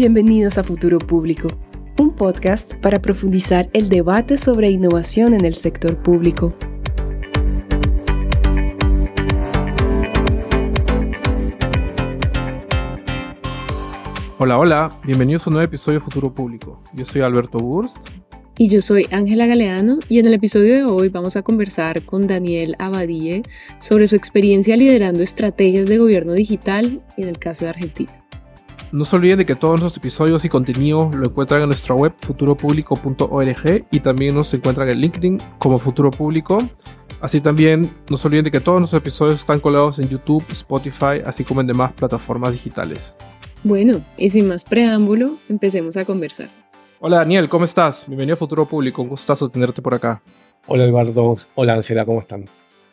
Bienvenidos a Futuro Público, un podcast para profundizar el debate sobre innovación en el sector público. Hola, hola, bienvenidos a un nuevo episodio de Futuro Público. Yo soy Alberto Burst. Y yo soy Ángela Galeano y en el episodio de hoy vamos a conversar con Daniel Abadie sobre su experiencia liderando estrategias de gobierno digital en el caso de Argentina. No se olviden de que todos nuestros episodios y contenido lo encuentran en nuestra web futuropublico.org y también nos encuentran en LinkedIn como Futuro Público. Así también no se olviden de que todos nuestros episodios están colgados en YouTube, Spotify, así como en demás plataformas digitales. Bueno, y sin más preámbulo, empecemos a conversar. Hola Daniel, ¿cómo estás? Bienvenido a Futuro Público, un gustazo tenerte por acá. Hola Eduardo, hola Ángela, ¿cómo están?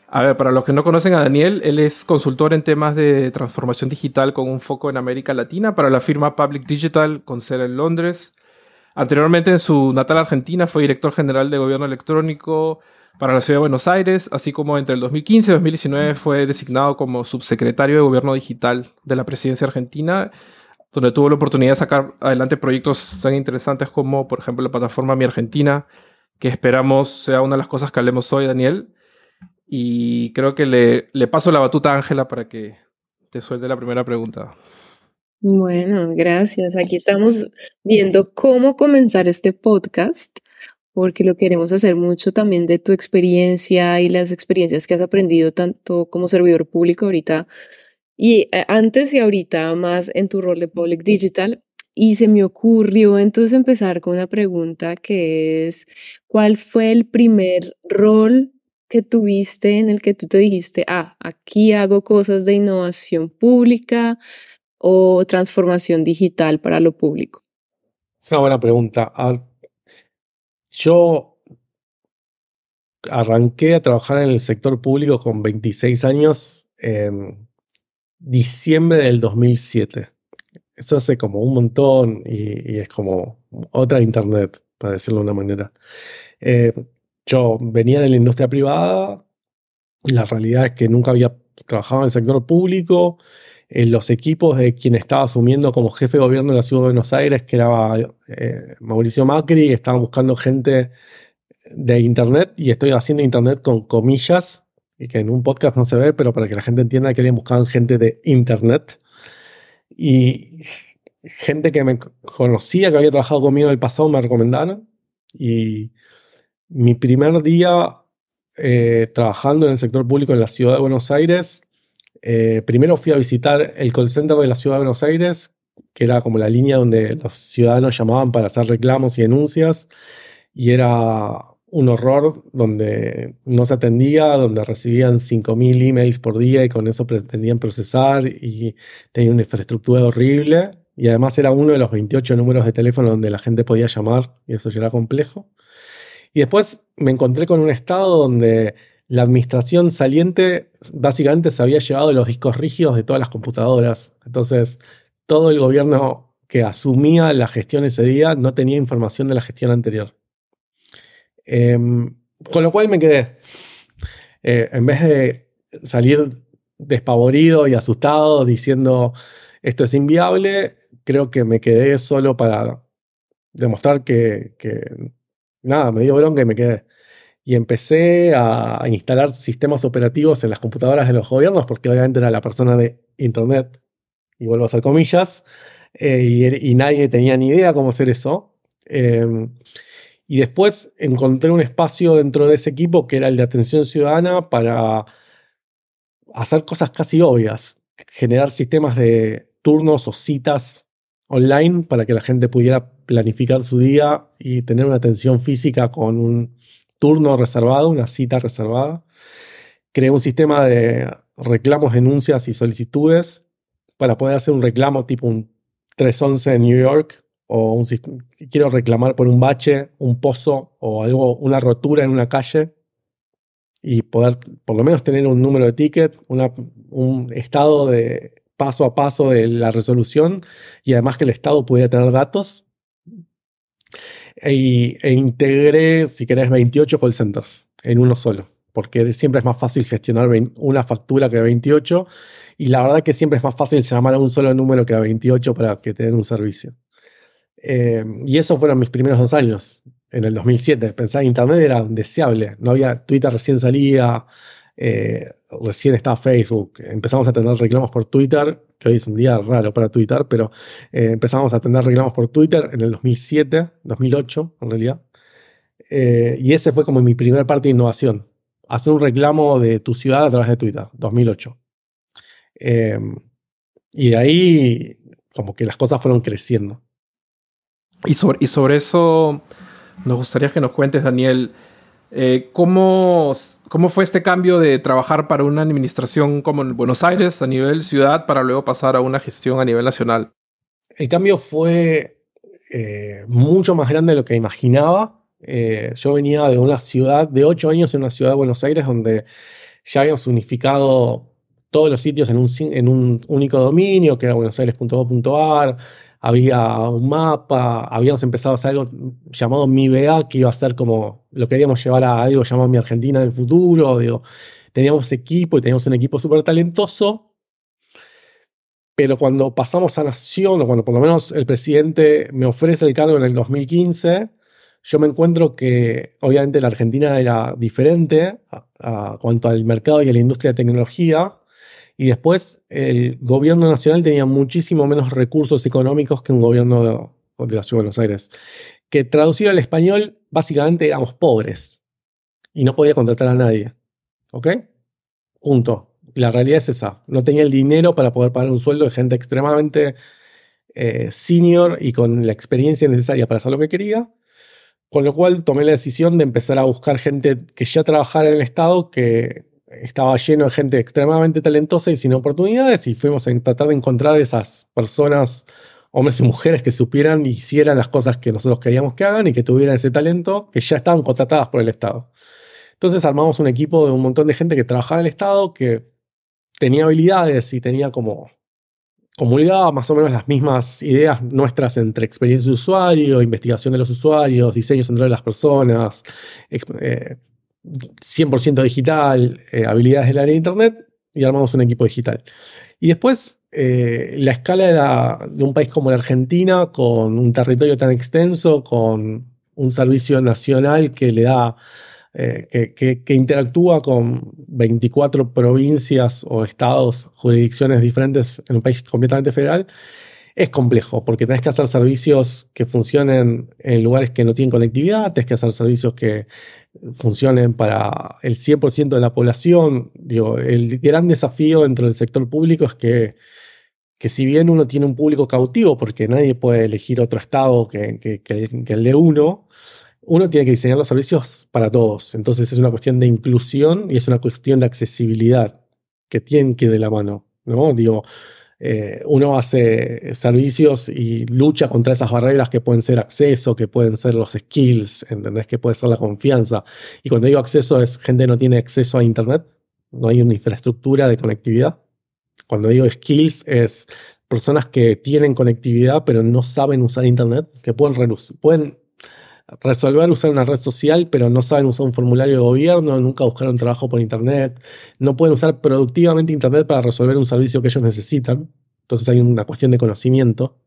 A ver, para los que no conocen a Daniel, él es consultor en temas de transformación digital con un foco en América Latina para la firma Public Digital con sede en Londres. Anteriormente en su natal Argentina fue director general de gobierno electrónico para la ciudad de Buenos Aires, así como entre el 2015 y 2019 fue designado como subsecretario de gobierno digital de la presidencia argentina, donde tuvo la oportunidad de sacar adelante proyectos tan interesantes como, por ejemplo, la plataforma Mi Argentina, que esperamos sea una de las cosas que hablemos hoy, Daniel. Y creo que le, le paso la batuta a Ángela para que te suelte la primera pregunta. Bueno, gracias. Aquí estamos viendo cómo comenzar este podcast, porque lo queremos hacer mucho también de tu experiencia y las experiencias que has aprendido tanto como servidor público ahorita y eh, antes y ahorita más en tu rol de Public Digital. Y se me ocurrió entonces empezar con una pregunta que es, ¿cuál fue el primer rol que tuviste en el que tú te dijiste, ah, aquí hago cosas de innovación pública o transformación digital para lo público? Es una buena pregunta. Yo arranqué a trabajar en el sector público con 26 años en diciembre del 2007. Eso hace como un montón y, es como otra internet, para decirlo de una manera. Eh, yo venía de la industria privada, la realidad es que nunca había trabajado en el sector público, en los equipos de quien estaba asumiendo como jefe de gobierno de la ciudad de Buenos Aires, que era eh, Mauricio Macri, estaba buscando gente de Internet y estoy haciendo Internet con comillas, y que en un podcast no se ve, pero para que la gente entienda que buscaban gente de Internet. Y gente que me conocía, que había trabajado conmigo en el pasado, me recomendaron y mi primer día eh, trabajando en el sector público en la ciudad de Buenos Aires, eh, primero fui a visitar el call center de la ciudad de Buenos Aires, que era como la línea donde los ciudadanos llamaban para hacer reclamos y denuncias, y era un horror donde no se atendía, donde recibían 5.000 emails por día y con eso pretendían procesar y tenía una infraestructura horrible. Y además era uno de los 28 números de teléfono donde la gente podía llamar y eso ya era complejo. Y después me encontré con un estado donde la administración saliente básicamente se había llevado los discos rígidos de todas las computadoras. Entonces, todo el gobierno que asumía la gestión ese día no tenía información de la gestión anterior. Em, con lo cual me quedé. Eh, en vez de salir despavorido y asustado diciendo esto es inviable, creo que me quedé solo para demostrar que, que nada, me dio bronca y me quedé. Y empecé a instalar sistemas operativos en las computadoras de los gobiernos, porque obviamente era la persona de Internet, y vuelvo a hacer comillas, eh, y, nadie tenía ni idea cómo hacer eso. Em, y después encontré un espacio dentro de ese equipo que era el de atención ciudadana para hacer cosas casi obvias, generar sistemas de turnos o citas online para que la gente pudiera planificar su día y tener una atención física con un turno reservado, una cita reservada. Creé un sistema de reclamos, denuncias y solicitudes para poder hacer un reclamo tipo un 311 en New York o un, quiero reclamar por un bache, un pozo o algo, una rotura en una calle y poder por lo menos tener un número de ticket, un estado de paso a paso de la resolución y además que el Estado pudiera tener datos. E, e integré, si querés, 28 call centers en uno solo, porque siempre es más fácil gestionar una factura que 28 y la verdad que siempre es más fácil llamar a un solo número que a 28 para que te den un servicio. Eh, y esos fueron mis primeros dos años, en el 2007. Pensaba que Internet era deseable. No había Twitter recién salía, eh, recién estaba Facebook. Empezamos a tener reclamos por Twitter, que hoy es un día raro para Twitter, pero eh, empezamos a tener reclamos por Twitter en el 2007, 2008 en realidad. y ese fue como mi primera parte de innovación. Hacer un reclamo de tu ciudad a través de Twitter, 2008. y de ahí como que las cosas fueron creciendo. Y sobre, y sobre eso nos gustaría que nos cuentes, Daniel, eh, ¿cómo, ¿cómo fue este cambio de trabajar para una administración como en Buenos Aires a nivel ciudad para luego pasar a una gestión a nivel nacional? El cambio fue eh, mucho más grande de lo que imaginaba. Eh, yo venía de una ciudad, de ocho años en una ciudad de Buenos Aires, donde ya habíamos unificado todos los sitios en un, en un único dominio, que era buenosaires.gov.ar, había un mapa, habíamos empezado a hacer algo llamado Mi BA, que iba a ser como, lo queríamos llevar a algo llamado Mi Argentina en el futuro, teníamos equipo y teníamos un equipo súper talentoso, pero cuando pasamos a Nación, o cuando por lo menos el presidente me ofrece el cargo en el 2015, yo me encuentro que obviamente la Argentina era diferente a cuanto al mercado y a la industria de tecnología, y después el gobierno nacional tenía muchísimo menos recursos económicos que un gobierno de, la Ciudad de Buenos Aires. Que traducido al español, básicamente éramos pobres y no podía contratar a nadie. ¿Ok? Punto. La realidad es esa. No tenía el dinero para poder pagar un sueldo de gente extremadamente eh, senior y con la experiencia necesaria para hacer lo que quería. Con lo cual tomé la decisión de empezar a buscar gente que ya trabajara en el Estado, que estaba lleno de gente extremadamente talentosa y sin oportunidades y fuimos a tratar de encontrar esas personas, hombres y mujeres que supieran y hicieran las cosas que nosotros queríamos que hagan y que tuvieran ese talento que ya estaban contratadas por el Estado. Entonces armamos un equipo de un montón de gente que trabajaba en el Estado, que tenía habilidades y tenía como comulgaba más o menos las mismas ideas nuestras entre experiencia de usuario, investigación de los usuarios, diseño central de las personas, eh, 100% digital, eh, habilidades del área de Internet y armamos un equipo digital. Y después, eh, la escala de un país como la Argentina, con un territorio tan extenso, con un servicio nacional que le da, eh, que, que, interactúa con 24 provincias o estados, jurisdicciones diferentes en un país completamente federal, es complejo porque tenés que hacer servicios que funcionen en lugares que no tienen conectividad, tenés que hacer servicios que funcionen para el 100% de la población. Digo, el gran desafío dentro del sector público es que, que si bien uno tiene un público cautivo, porque nadie puede elegir otro estado que, el de uno, uno tiene que diseñar los servicios para todos. Entonces es una cuestión de inclusión y es una cuestión de accesibilidad que tienen que ir de la mano. ¿no? Digo, eh, uno hace servicios y lucha contra esas barreras que pueden ser acceso, que pueden ser los skills, ¿entendés? Que puede ser la confianza. Y cuando digo acceso es gente no tiene acceso a Internet, no hay una infraestructura de conectividad. Cuando digo skills es personas que tienen conectividad pero no saben usar Internet, que pueden, pueden resolver usar una red social, pero no saben usar un formulario de gobierno, nunca buscaron trabajo por Internet, no pueden usar productivamente Internet para resolver un servicio que ellos necesitan. Entonces hay una cuestión de conocimiento.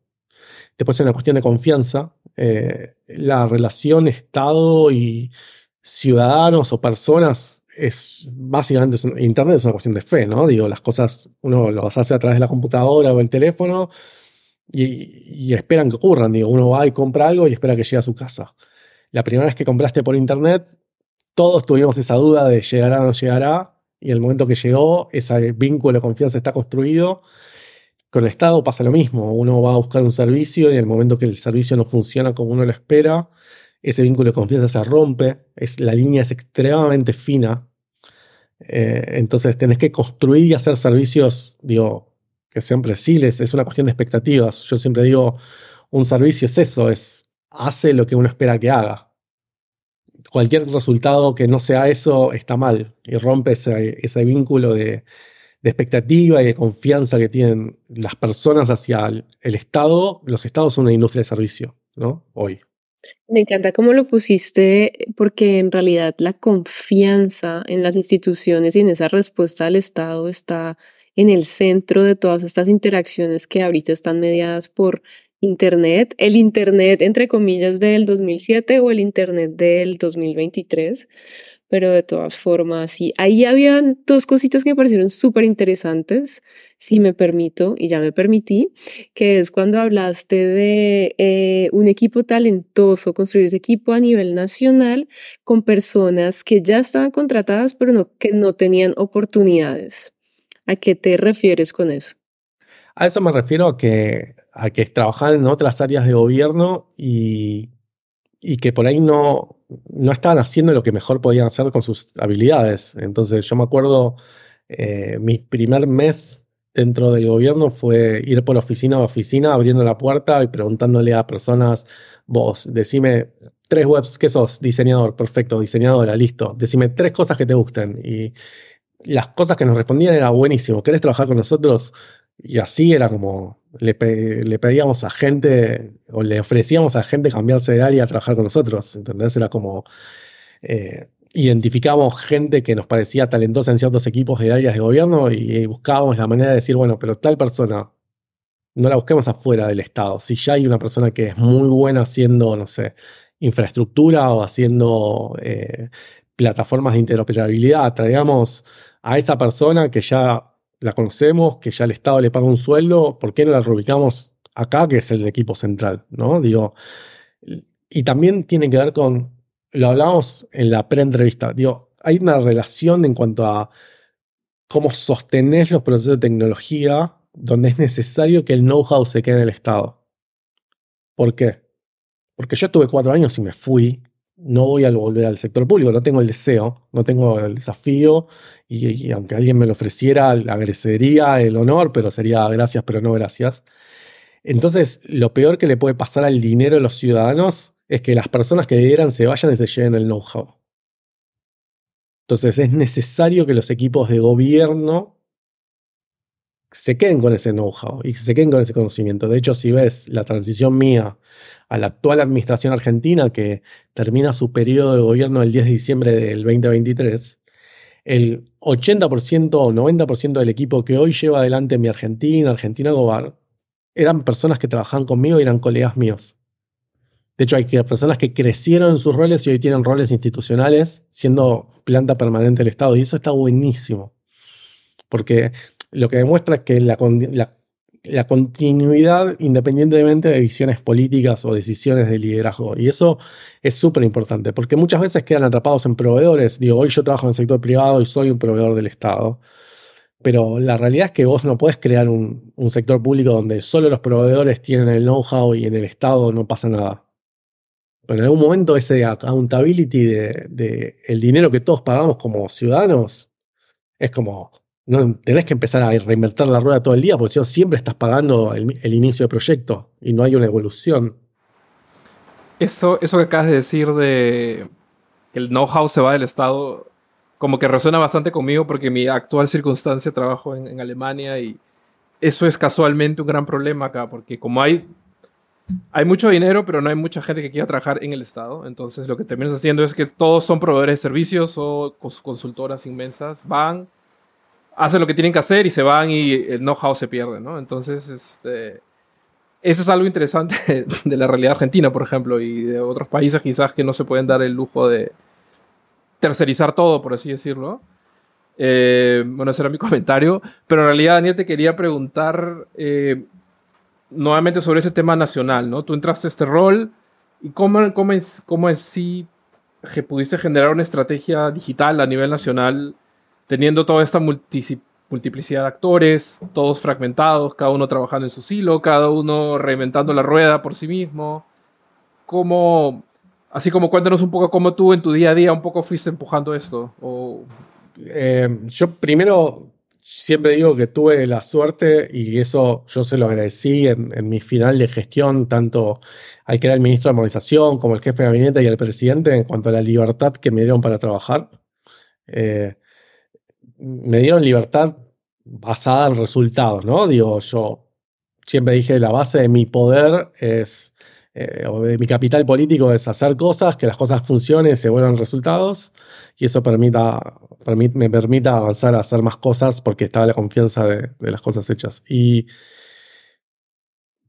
Después hay una cuestión de confianza. Eh, la relación Estado y ciudadanos o personas es básicamente, Internet es una cuestión de fe, ¿no? Digo, las cosas uno las hace a través de la computadora o el teléfono y, esperan que ocurran. Digo, uno va y compra algo y espera que llegue a su casa la primera vez que compraste por internet, todos tuvimos esa duda de llegará o no llegará, y el momento que llegó, ese vínculo de confianza está construido. Con el Estado pasa lo mismo, uno va a buscar un servicio y el momento que el servicio no funciona como uno lo espera, ese vínculo de confianza se rompe, es, la línea es extremadamente fina. Eh, entonces tenés que construir y hacer servicios, digo, que sean preciles, es una cuestión de expectativas. Yo siempre digo, un servicio es eso, es hace lo que uno espera que haga. Cualquier resultado que no sea eso está mal y rompe ese, vínculo de, expectativa y de confianza que tienen las personas hacia el, Estado. Los Estados son una industria de servicio, ¿no? Hoy. Me encanta cómo lo pusiste, porque en realidad la confianza en las instituciones y en esa respuesta al Estado está en el centro de todas estas interacciones que ahorita están mediadas por Internet, el Internet entre comillas del 2007 o el Internet del 2023, pero de todas formas, sí, ahí habían dos cositas que me parecieron súper interesantes, si me permito, y ya me permití, que es cuando hablaste de eh, un equipo talentoso, construir ese equipo a nivel nacional con personas que ya estaban contratadas, pero que no tenían oportunidades. ¿A qué te refieres con eso? A eso me refiero a que, a que en otras áreas de gobierno y, y que por ahí no, no estaban haciendo lo que mejor podían hacer con sus habilidades. Entonces yo me acuerdo, eh, mi primer mes dentro del gobierno fue ir por oficina a oficina, abriendo la puerta y preguntándole a personas, vos, decime tres webs, ¿qué sos? Diseñador, perfecto, diseñadora, listo. Decime tres cosas que te gusten. Y las cosas que nos respondían era buenísimo. ¿Querés trabajar con nosotros? Y así era como, le, pedíamos a gente, o le ofrecíamos a gente cambiarse de área a trabajar con nosotros, ¿entendés? Era como, eh, identificábamos gente que nos parecía talentosa en ciertos equipos de áreas de gobierno y, buscábamos la manera de decir, bueno, pero tal persona, no la busquemos afuera del Estado. Si ya hay una persona que es muy buena haciendo, no sé, infraestructura o haciendo eh, plataformas de interoperabilidad, traigamos a esa persona que ya la conocemos, que ya el Estado le paga un sueldo, ¿por qué no la reubicamos acá, que es el equipo central? ¿no? Digo, y también tiene que ver con, lo hablamos en la pre-entrevista, digo, hay una relación en cuanto a cómo sostener los procesos de tecnología donde es necesario que el know-how se quede en el Estado. ¿Por qué? Porque yo estuve cuatro años y me fui no voy a volver al sector público, no tengo el deseo, no tengo el desafío y, aunque alguien me lo ofreciera, agradecería el honor, pero sería gracias, pero no gracias. Entonces, lo peor que le puede pasar al dinero de los ciudadanos es que las personas que le dieran se vayan y se lleven el know-how. Entonces, es necesario que los equipos de gobierno se queden con ese know-how y se queden con ese conocimiento. De hecho, si ves la transición mía a la actual administración argentina, que termina su periodo de gobierno el 10 de diciembre del 2023, el 80% o 90% del equipo que hoy lleva adelante mi Argentina, Argentina Gobar, eran personas que trabajaban conmigo y eran colegas míos. De hecho, hay personas que crecieron en sus roles y hoy tienen roles institucionales siendo planta permanente del Estado. Y eso está buenísimo. Porque lo que demuestra es que la, continuidad independientemente de visiones políticas o decisiones de liderazgo. Y eso es súper importante, porque muchas veces quedan atrapados en proveedores. Digo, hoy yo trabajo en el sector privado y soy un proveedor del Estado. Pero la realidad es que vos no podés crear un, sector público donde solo los proveedores tienen el know-how y en el Estado no pasa nada. Pero en algún momento ese accountability de, de el dinero que todos pagamos como ciudadanos es como, no tenés que empezar a reinvertir la rueda todo el día, porque si no siempre estás pagando el, inicio del proyecto y no hay una evolución. Eso, eso que acabas de decir de que el know-how se va del Estado, como que resuena bastante conmigo porque mi actual circunstancia trabajo en, Alemania y eso es casualmente un gran problema acá, porque como hay, hay mucho dinero, pero no hay mucha gente que quiera trabajar en el Estado, entonces lo que terminas haciendo es que todos son proveedores de servicios o consultoras inmensas, van hacen lo que tienen que hacer y se van y el know-how se pierde, ¿no? Entonces, este, eso es algo interesante de la realidad argentina, por ejemplo, y de otros países quizás que no se pueden dar el lujo de tercerizar todo, por así decirlo. Eh, bueno, ese era mi comentario, pero en realidad, Daniel, te quería preguntar eh, nuevamente sobre ese tema nacional, ¿no? Tú entraste a este rol y cómo, cómo, cómo en sí pudiste generar una estrategia digital a nivel nacional teniendo toda esta multiplicidad de actores, todos fragmentados, cada uno trabajando en su silo, cada uno reinventando la rueda por sí mismo. ¿Cómo, así como cuéntanos un poco cómo tú en tu día a día un poco fuiste empujando esto? Eh, yo primero siempre digo que tuve la suerte y eso yo se lo agradecí en, mi final de gestión, tanto al que era el ministro de Modernización como el jefe de gabinete y el presidente, en cuanto a la libertad que me dieron para trabajar. Eh, me dieron libertad basada en resultados, ¿no? Digo, yo siempre dije, la base de mi poder es, eh, o de mi capital político es hacer cosas, que las cosas funcionen, se vuelvan resultados, y eso permita, me permita avanzar a hacer más cosas porque estaba la confianza de, las cosas hechas. Y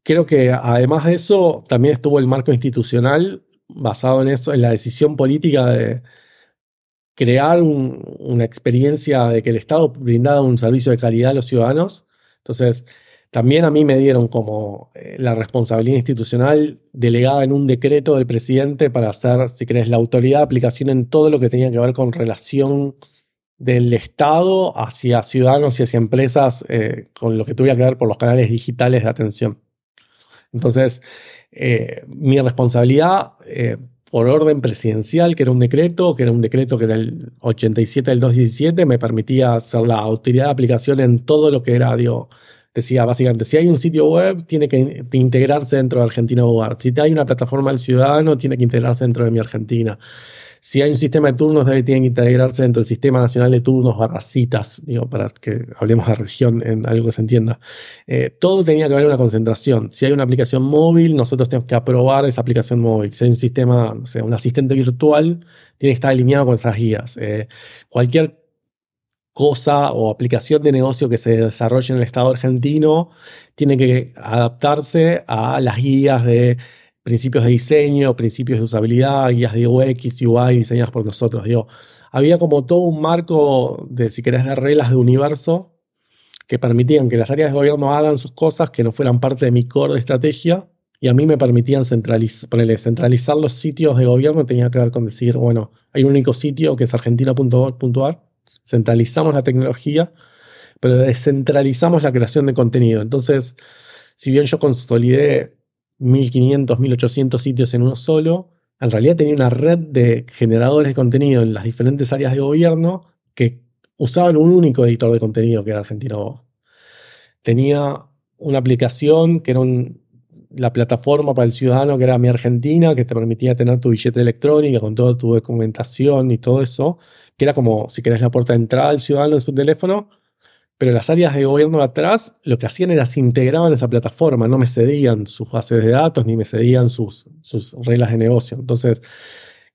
creo que además de eso, también estuvo el marco institucional basado en eso, en la decisión política de crear una experiencia de que el Estado brindara un servicio de calidad a los ciudadanos. Entonces, también a mí me dieron como eh, la responsabilidad institucional delegada en un decreto del presidente para hacer, si querés, la autoridad de aplicación en todo lo que tenía que ver con relación del Estado hacia ciudadanos y hacia empresas eh, con lo que tuviera que ver por los canales digitales de atención. Entonces, eh, mi responsabilidad por orden presidencial, que era un decreto, que era un decreto que era el 87 del 217, me permitía hacer la autoridad de aplicación en todo lo que era, digo, decía básicamente, si hay un sitio web, tiene que integrarse dentro de Argentina Hogar. Si hay una plataforma del ciudadano, tiene que integrarse dentro de mi Argentina. Si hay un sistema de turnos, debe tiene que integrarse dentro del sistema nacional de turnos barra citas, para que hablemos de región en algo que se entienda. Eh, todo tenía que haber una concentración. Si hay una aplicación móvil, nosotros tenemos que aprobar esa aplicación móvil. Si hay un sistema, o sea, un asistente virtual, tiene que estar alineado con esas guías. Eh, cualquier cosa o aplicación de negocio que se desarrolle en el Estado argentino tiene que adaptarse a las guías de principios de diseño, principios de usabilidad, guías de UX, UI diseñadas por nosotros. Digo, había como todo un marco de, si querés, de reglas de universo que permitían que las áreas de gobierno hagan sus cosas que no fueran parte de mi core de estrategia y a mí me permitían centralizar, centralizar los sitios de gobierno tenía que ver con decir, bueno, hay un único sitio que es argentina.gov.ar centralizamos la tecnología, pero descentralizamos la creación de contenido. Entonces, si bien yo consolidé 1500, 1800 sitios en uno solo, en realidad tenía una red de generadores de contenido en las diferentes áreas de gobierno que usaban un único editor de contenido que era Argentino Tenía una aplicación que era la plataforma para el ciudadano que era Mi Argentina, que te permitía tener tu billete electrónica con toda tu documentación y todo eso que era como, si querés, la puerta de entrada al ciudadano en su teléfono, pero las áreas de gobierno de atrás lo que hacían era se integraban en esa plataforma, no me cedían sus bases de datos ni me cedían sus, reglas de negocio. Entonces,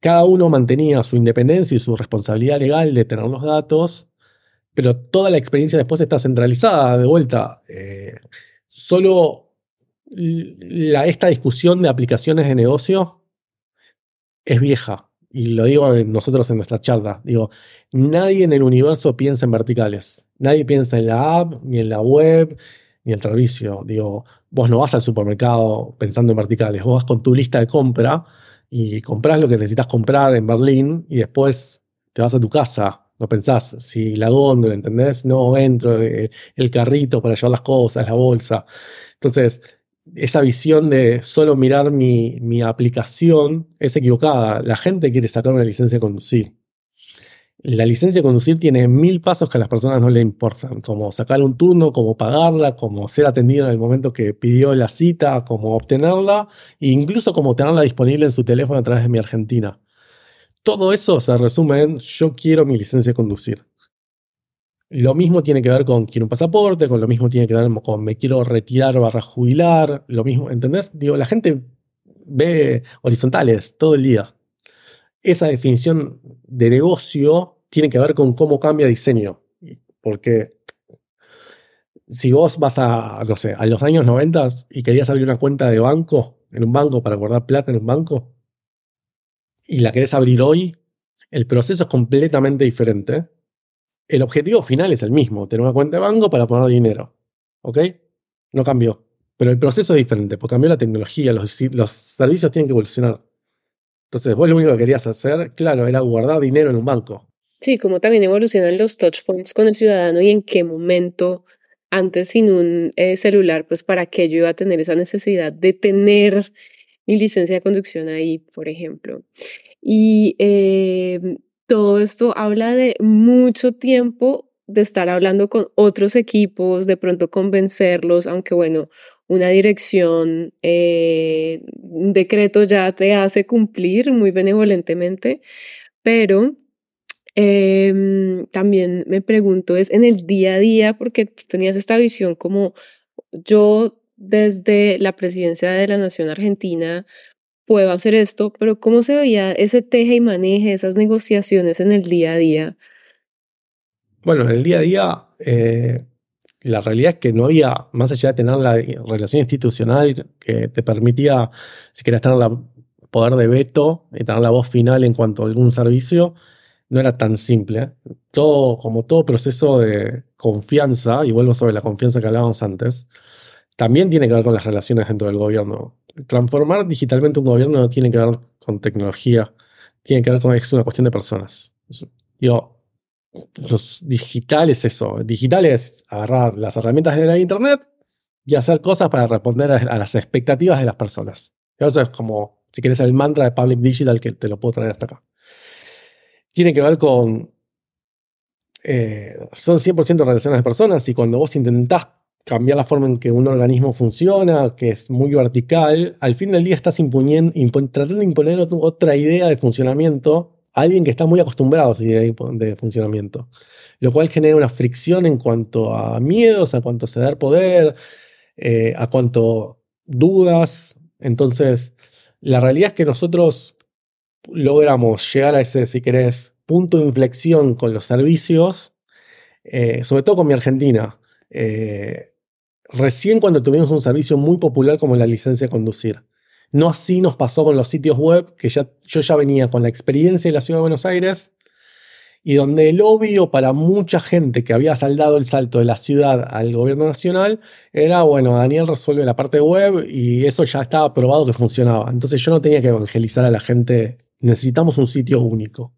cada uno mantenía su independencia y su responsabilidad legal de tener los datos, pero toda la experiencia después está centralizada de vuelta. Eh, solo esta discusión de aplicaciones de negocio es vieja y lo digo nosotros en nuestra charla, digo, nadie en el universo piensa en verticales. Nadie piensa en la app, ni en la web, ni en el servicio. Digo, vos no vas al supermercado pensando en verticales, vos vas con tu lista de compra y compras lo que necesitas comprar en Berlín y después te vas a tu casa. No pensás si la góndola, ¿entendés? No entro, eh, el carrito para llevar las cosas, la bolsa. Entonces, esa visión de solo mirar mi, aplicación es equivocada. La gente quiere sacar una licencia de conducir. La licencia de conducir tiene mil pasos que a las personas no le importan, como sacar un turno, como pagarla, como ser atendido en el momento que pidió la cita, como obtenerla, e incluso como tenerla disponible en su teléfono a través de mi Argentina. Todo eso se resume en yo quiero mi licencia de conducir. Lo mismo tiene que ver con quiero un pasaporte, con lo mismo tiene que ver con me quiero retirar barra jubilar, lo mismo, ¿entendés? Digo, la gente ve horizontales todo el día. Esa definición de negocio tiene que ver con cómo cambia diseño. Porque si vos vas a, no sé, a los años 90 y querías abrir una cuenta de banco, en un banco, para guardar plata en un banco, y la querés abrir hoy, el proceso es completamente diferente el objetivo final es el mismo, tener una cuenta de banco para poner dinero. ¿Ok? No cambió. Pero el proceso es diferente, porque cambió la tecnología, los, los servicios tienen que evolucionar. Entonces, vos lo único que querías hacer, claro, era guardar dinero en un banco. Sí, como también evolucionan los touchpoints con el ciudadano y en qué momento, antes sin un eh, celular, pues para qué yo iba a tener esa necesidad de tener mi licencia de conducción ahí, por ejemplo. Y eh, todo esto habla de mucho tiempo de estar hablando con otros equipos, de pronto convencerlos, aunque bueno, una dirección, eh, un decreto ya te hace cumplir muy benevolentemente, pero em, también me pregunto es en el día a día, porque tú tenías esta visión como yo desde la presidencia de la Nación Argentina puedo hacer esto, pero ¿cómo se veía ese teje y maneje, esas negociaciones en el día a día? Bueno, en el día a día, eh, la realidad es que no había, más allá de tener la relación institucional que te permitía, si querías tener el poder de veto y tener la voz final en cuanto a algún servicio, no era tan simple. Todo, como todo proceso de confianza, y vuelvo sobre la confianza que hablábamos antes, también tiene que ver con las relaciones dentro del gobierno. Transformar digitalmente un gobierno no tiene que ver con tecnología, tiene que ver con es una cuestión de personas. Yo, los digitales, eso. Digital es agarrar las herramientas de la internet y hacer cosas para responder a, las expectativas de las personas. Eso es como, si quieres, el mantra de Public Digital que te lo puedo traer hasta acá. Tiene que ver con. Eh, son 100% relaciones de personas y cuando vos intentás cambiar la forma en que un organismo funciona, que es muy vertical, al fin del día estás imponiendo, tratando de imponer otra idea de funcionamiento a alguien que está muy acostumbrado a esa idea de funcionamiento, lo cual genera una fricción en cuanto a miedos, a cuanto a ceder poder, eh, a cuanto dudas. Entonces, la realidad es que nosotros logramos llegar a ese, si querés, punto de inflexión con los servicios, eh, sobre todo con mi Argentina. Eh, recién cuando tuvimos un servicio muy popular como la licencia de conducir. No así nos pasó con los sitios web, que ya, yo ya venía con la experiencia de la ciudad de Buenos Aires, y donde el obvio para mucha gente que había saldado el salto de la ciudad al gobierno nacional era, bueno, Daniel resuelve la parte web y eso ya estaba probado que funcionaba. Entonces yo no tenía que evangelizar a la gente, necesitamos un sitio único.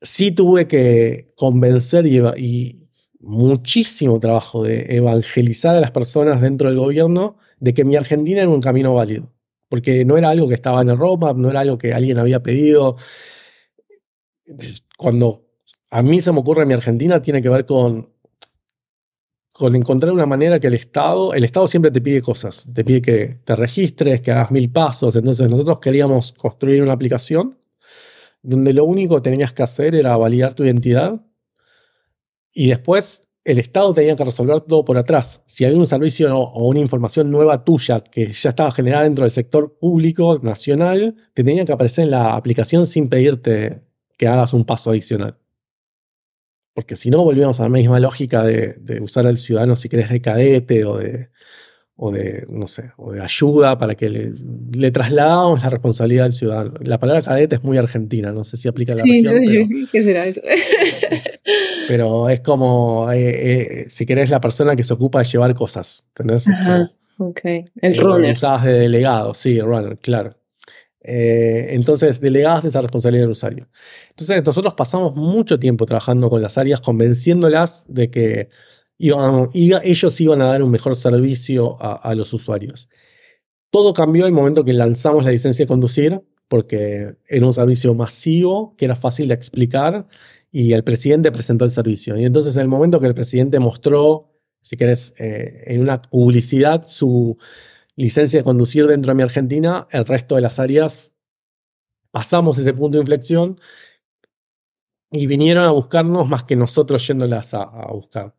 Sí tuve que convencer y muchísimo trabajo de evangelizar a las personas dentro del gobierno de que mi Argentina era un camino válido. Porque no era algo que estaba en el roadmap, no era algo que alguien había pedido. Cuando a mí se me ocurre mi Argentina, tiene que ver con, con encontrar una manera que el Estado, el Estado siempre te pide cosas, te pide que te registres, que hagas mil pasos. Entonces nosotros queríamos construir una aplicación donde lo único que tenías que hacer era validar tu identidad y después el Estado tenía que resolver todo por atrás. Si había un servicio o una información nueva tuya que ya estaba generada dentro del sector público nacional, te tenía que aparecer en la aplicación sin pedirte que hagas un paso adicional. Porque si no, volvíamos a la misma lógica de, de usar al ciudadano, si querés, de cadete o de, o de, no sé, o de ayuda para que le, le trasladamos la responsabilidad al ciudadano. La palabra cadete es muy argentina, no sé si aplica a la sí, región. ¿qué será eso? pero es como, eh, eh, si querés, la persona que se ocupa de llevar cosas. ¿entendés? Ajá, ok. El runner. Usabas de delegado, sí, runner, claro. Eh, entonces, delegadas de esa responsabilidad del usuario. Entonces, nosotros pasamos mucho tiempo trabajando con las áreas, convenciéndolas de que ellos iban a dar un mejor servicio a, los usuarios. Todo cambió el momento que lanzamos la licencia de conducir, porque era un servicio masivo, que era fácil de explicar, y el presidente presentó el servicio. Y entonces en el momento que el presidente mostró, si querés, eh, en una publicidad su licencia de conducir dentro de mi Argentina, el resto de las áreas pasamos ese punto de inflexión y vinieron a buscarnos más que nosotros yéndolas a buscar.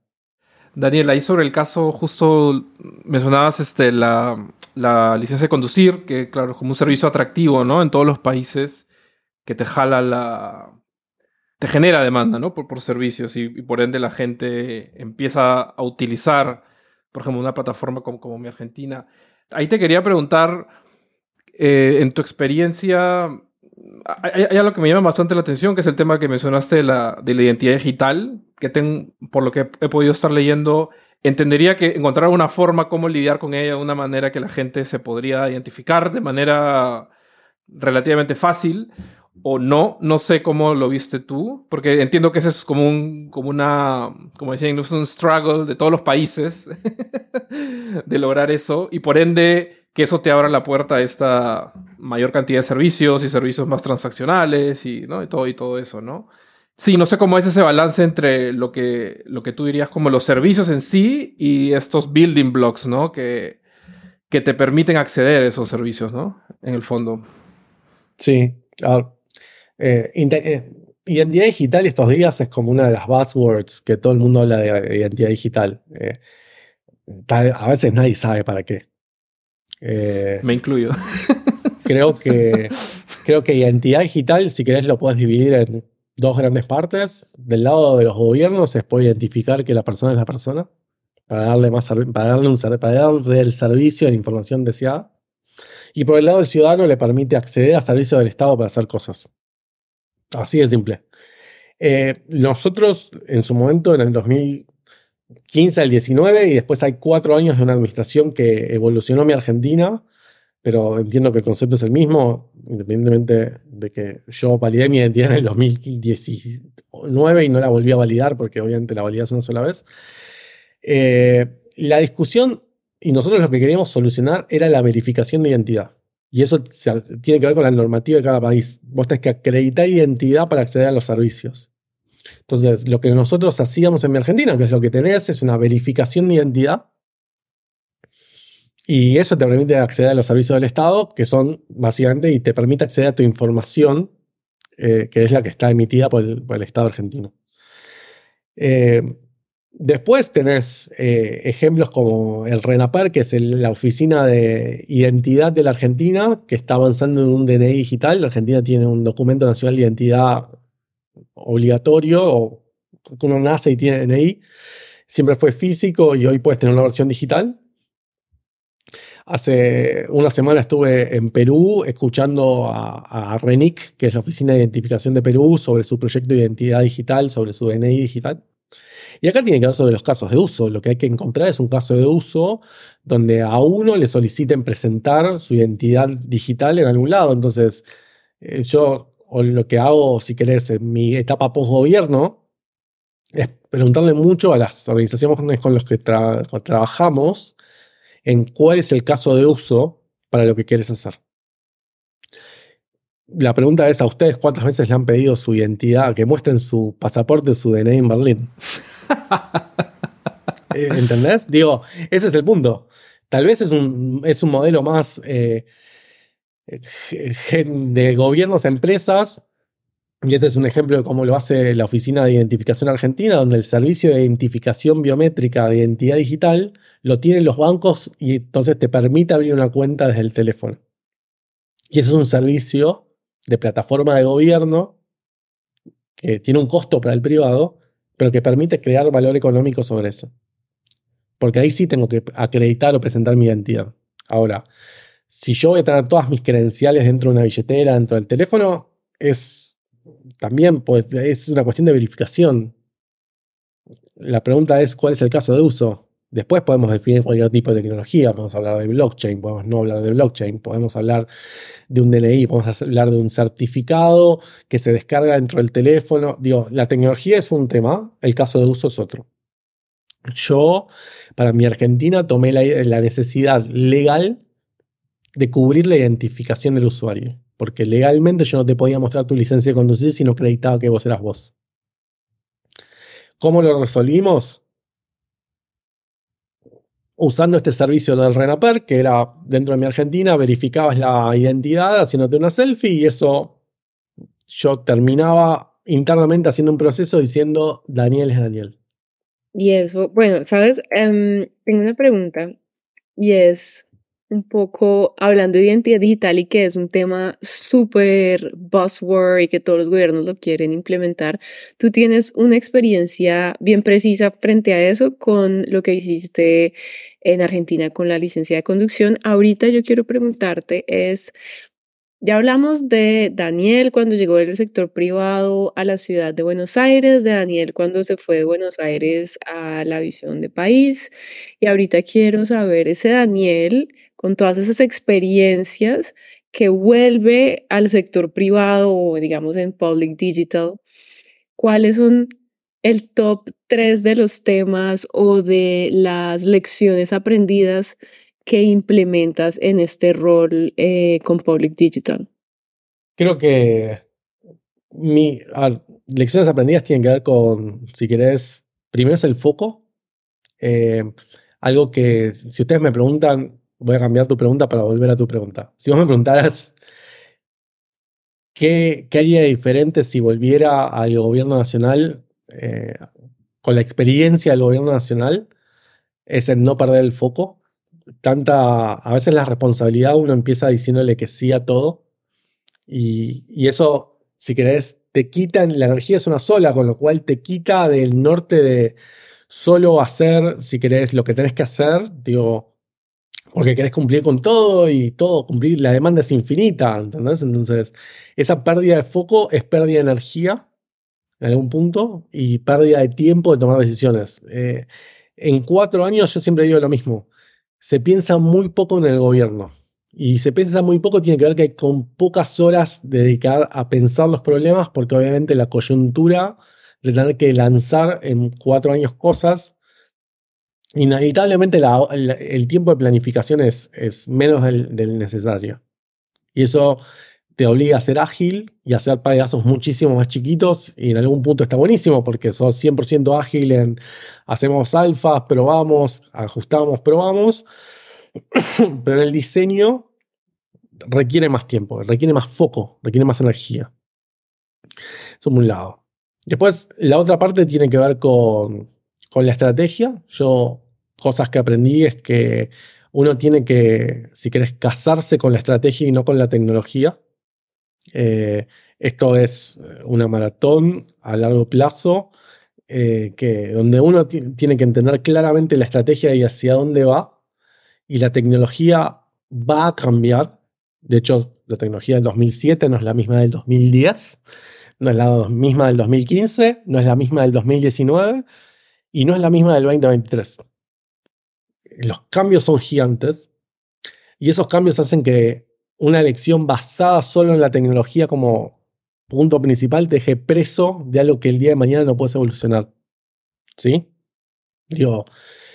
Daniel, ahí sobre el caso, justo mencionabas este, la, licencia de conducir, que claro, como un servicio atractivo, ¿no? En todos los países que te jala la... te genera demanda, ¿no? Por, por servicios y, por ende la gente empieza a utilizar, por ejemplo, una plataforma como, como mi Argentina. Ahí te quería preguntar, eh, en tu experiencia, hay, algo que me llama bastante la atención, que es el tema que mencionaste de la, de la identidad digital, que por lo que he podido estar leyendo, entendería que encontrar una forma cómo lidiar con ella de una manera que la gente se podría identificar de manera relativamente fácil o no, no sé cómo lo viste tú, porque entiendo que ese es como un, como una, como decían, es un struggle de todos los países de lograr eso y por ende que eso te abra la puerta a esta mayor cantidad de servicios y servicios más transaccionales y, ¿no? y, todo, y todo eso, ¿no? Sí, no sé cómo es ese balance entre lo que, lo que tú dirías como los servicios en sí y estos building blocks, ¿no? Que, que te permiten acceder a esos servicios, ¿no? En el fondo. Sí. Eh, eh, identidad digital estos días es como una de las buzzwords que todo el mundo habla de identidad digital. Eh, a veces nadie sabe para qué. Eh, Me incluyo. Creo que, creo que identidad digital, si querés, lo puedes dividir en dos grandes partes. Del lado de los gobiernos es poder identificar que la persona es la persona. para darle, más, para darle, un, para darle el servicio de la información deseada. Y por el lado del ciudadano le permite acceder a servicios del Estado para hacer cosas. Así de simple. Eh, nosotros, en su momento, en el 2015 al 19, y después hay cuatro años de una administración que evolucionó mi Argentina, pero entiendo que el concepto es el mismo, independientemente de que yo validé mi identidad en el 2019 y no la volví a validar porque obviamente la validas una sola vez. Eh, la discusión y nosotros lo que queríamos solucionar era la verificación de identidad. Y eso tiene que ver con la normativa de cada país. Vos tenés que acreditar identidad para acceder a los servicios. Entonces, lo que nosotros hacíamos en mi Argentina, que es lo que tenés, es una verificación de identidad. Y eso te permite acceder a los servicios del Estado, que son básicamente, y te permite acceder a tu información, eh, que es la que está emitida por el, Estado argentino. Eh, Después tenés eh, ejemplos como el RENAPER, que es la oficina de identidad de la Argentina, que está avanzando en un DNI digital. La Argentina tiene un documento nacional de identidad obligatorio, uno nace y tiene DNI. Siempre fue físico y hoy puedes tener una versión digital. Hace una semana estuve en Perú escuchando a, a RENIC, que es la Oficina de Identificación de Perú, sobre su proyecto de identidad digital, sobre su DNI digital. Y acá tiene que ver sobre los casos de uso. Lo que hay que encontrar es un caso de uso donde a uno le soliciten presentar su identidad digital en algún lado. Entonces, eh, yo lo que hago, si querés, en mi etapa post-gobierno, es preguntarle mucho a las organizaciones con las que trabajamos en cuál es el caso de uso para lo que quieres hacer. La pregunta es a ustedes cuántas veces le han pedido su identidad, que muestren su pasaporte, su DNI en Berlín. Eh, ¿Entendés? Digo, ese es el punto. Tal vez es un, es un modelo más eh, de gobiernos, empresas, y este es un ejemplo de cómo lo hace la Oficina de Identificación Argentina, donde el servicio de identificación biométrica de identidad digital lo tienen los bancos y entonces te permite abrir una cuenta desde el teléfono. Y eso es un servicio de plataforma de gobierno que tiene un costo para el privado, pero que permite crear valor económico sobre eso. Porque ahí sí tengo que acreditar o presentar mi identidad. Ahora, si yo voy a tener todas mis credenciales dentro de una billetera, dentro del teléfono, es también pues, es una cuestión de verificación. La pregunta es cuál es el caso de uso. Después podemos definir cualquier tipo de tecnología, podemos hablar de blockchain, podemos no hablar de blockchain, podemos hablar de un DNI, podemos hablar de un certificado que se descarga dentro del teléfono. Digo, la tecnología es un tema, el caso de uso es otro. Yo, para mi Argentina, tomé la, la necesidad legal de cubrir la identificación del usuario, porque legalmente yo no te podía mostrar tu licencia de conducir si no acreditaba que vos eras vos. ¿Cómo lo resolvimos? Usando este servicio del Renaper, que era dentro de mi Argentina, verificabas la identidad haciéndote una selfie y eso yo terminaba internamente haciendo un proceso diciendo Daniel es Daniel. Y eso, bueno, sabes, em, tengo una pregunta y es un poco hablando de identidad digital y que es un tema súper buzzword y que todos los gobiernos lo quieren implementar. Tú tienes una experiencia bien precisa frente a eso con lo que hiciste en Argentina con la licencia de conducción. Ahorita yo quiero preguntarte es, ya hablamos de Daniel cuando llegó del sector privado a la ciudad de Buenos Aires, de Daniel cuando se fue de Buenos Aires a la visión de país. Y ahorita quiero saber ese Daniel con todas esas experiencias que vuelve al sector privado o digamos en public digital, ¿cuáles son el top tres de los temas o de las lecciones aprendidas que implementas en este rol eh, con public digital? Creo que mi lecciones aprendidas tienen que ver con, si querés, primero es el foco. Eh, algo que, si ustedes me preguntan, voy a cambiar tu pregunta para volver a tu pregunta. Si vos me preguntaras qué, haría diferente si volviera al gobierno nacional, eh, con la experiencia del gobierno nacional, es el no perder el foco. Tanta, a veces la responsabilidad uno empieza diciéndole que sí a todo. Y, y eso, si querés, te quita, la energía es una sola, con lo cual te quita del norte de solo hacer, si querés, lo que tenés que hacer, digo, porque querés cumplir con todo y todo, cumplir, la demanda es infinita, ¿entendés? Entonces, esa pérdida de foco es pérdida de energía en algún punto y pérdida de tiempo de tomar decisiones. Eh, en cuatro años yo siempre digo lo mismo, se piensa muy poco en el gobierno. Y se piensa muy poco, tiene que ver que con pocas horas dedicar a pensar los problemas, porque obviamente la coyuntura de tener que lanzar en cuatro años cosas, inevitablemente el, tiempo de planificación es, es menos del, necesario. Y eso te obliga a ser ágil y a hacer pedazos muchísimo más chiquitos y en algún punto está buenísimo porque sos 100% ágil en hacemos alfas, probamos, ajustamos, probamos, pero en el diseño requiere más tiempo, requiere más foco, requiere más energía. Eso por un lado. Después, la otra parte tiene que ver con, con la estrategia. Yo, cosas que aprendí es que uno tiene que, si querés, casarse con la estrategia y no con la tecnología. Eh, esto es una maratón a largo plazo, eh, que, donde uno tiene que entender claramente la estrategia y hacia dónde va, y la tecnología va a cambiar. De hecho, la tecnología del 2007 no es la misma del 2010, no es la misma del 2015, no es la misma del 2019 y no es la misma del 2023. Los cambios son gigantes y esos cambios hacen que una elección basada solo en la tecnología como punto principal te deje preso de algo que el día de mañana no puedes evolucionar. ¿Sí? Digo,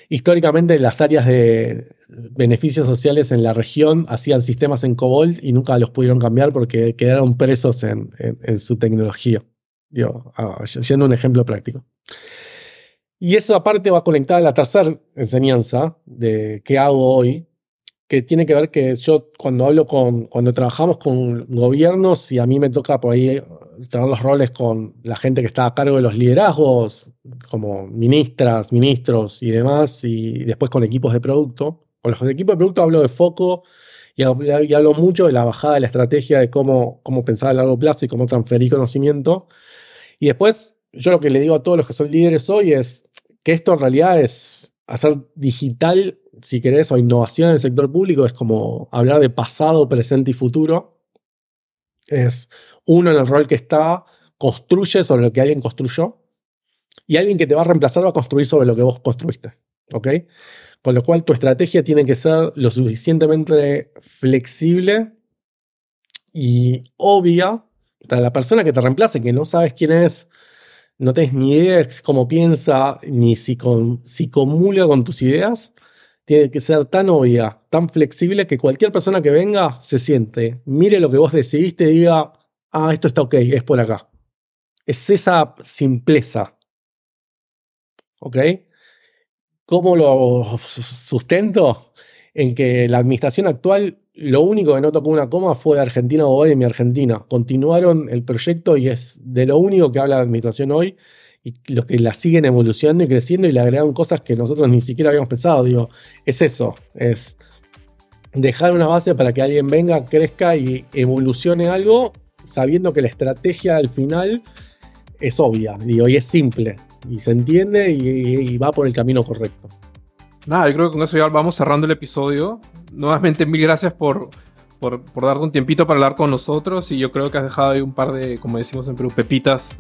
históricamente las áreas de beneficios sociales en la región hacían sistemas en COBOL y nunca los pudieron cambiar porque quedaron presos en, su tecnología. Digo, ah, yendo un ejemplo práctico. Y esa parte va conectada a la tercera enseñanza de qué hago hoy, que tiene que ver que yo cuando hablo con, cuando trabajamos con gobiernos y a mí me toca por ahí tener los roles con la gente que está a cargo de los liderazgos, como ministras, ministros y demás, y después con equipos de producto. Con los equipos de producto hablo de foco y hablo, mucho de la bajada de la estrategia de cómo, cómo pensar a largo plazo y cómo transferir conocimiento. Y después, yo lo que le digo a todos los que son líderes hoy es que esto en realidad es hacer digital si querés, o innovación en el sector público, es como hablar de pasado, presente y futuro. Es uno en el rol que está, construye sobre lo que alguien construyó, y alguien que te va a reemplazar va a construir sobre lo que vos construiste. Con lo cual tu estrategia tiene que ser lo suficientemente flexible y obvia para la persona que te reemplace, que no sabes quién es, no tenés ni idea de cómo piensa, ni si, si comulga con tus ideas, tiene que ser tan obvia, tan flexible que cualquier persona que venga se siente, mire lo que vos decidiste y diga, ah, esto está ok, es por acá. Es esa simpleza. ¿Ok? ¿Cómo lo sustento? En que la administración actual, lo único que no tocó una coma fue Argentina o de mi Argentina. Continuaron el proyecto y es de lo único que habla la administración hoy y los que la siguen evolucionando y creciendo y le agregan cosas que nosotros ni siquiera habíamos pensado. Digo, es eso, es dejar una base para que alguien venga, crezca y evolucione algo, sabiendo que la estrategia al final es obvia, digo, y es simple, y se entiende y, va por el camino correcto. Nada, yo creo que con eso ya vamos cerrando el episodio. Nuevamente, mil gracias por por, por, darte un tiempito para hablar con nosotros y yo creo que has dejado ahí un par de, como decimos en Perú, pepitas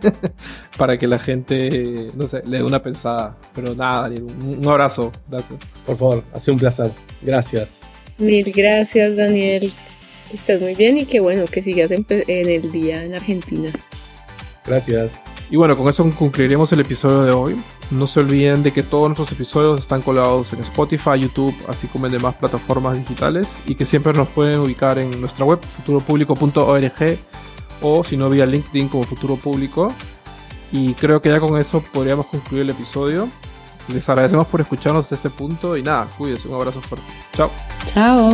para que la gente, no sé, le dé una pensada. Pero nada, Daniel, un, abrazo. Gracias. Por favor, ha sido un placer. Gracias. Mil gracias, Daniel. Estás muy bien y qué bueno que sigas en, en el día en Argentina. Gracias. Y bueno, con eso concluiremos el episodio de hoy. No se olviden de que todos nuestros episodios están colgados en Spotify, YouTube, así como en demás plataformas digitales y que siempre nos pueden ubicar en nuestra web futuropublico.org o si no vía LinkedIn como Futuro Público. Y creo que ya con eso podríamos concluir el episodio. Les agradecemos por escucharnos hasta este punto y nada, cuídense, un abrazo fuerte. Chao. Chao.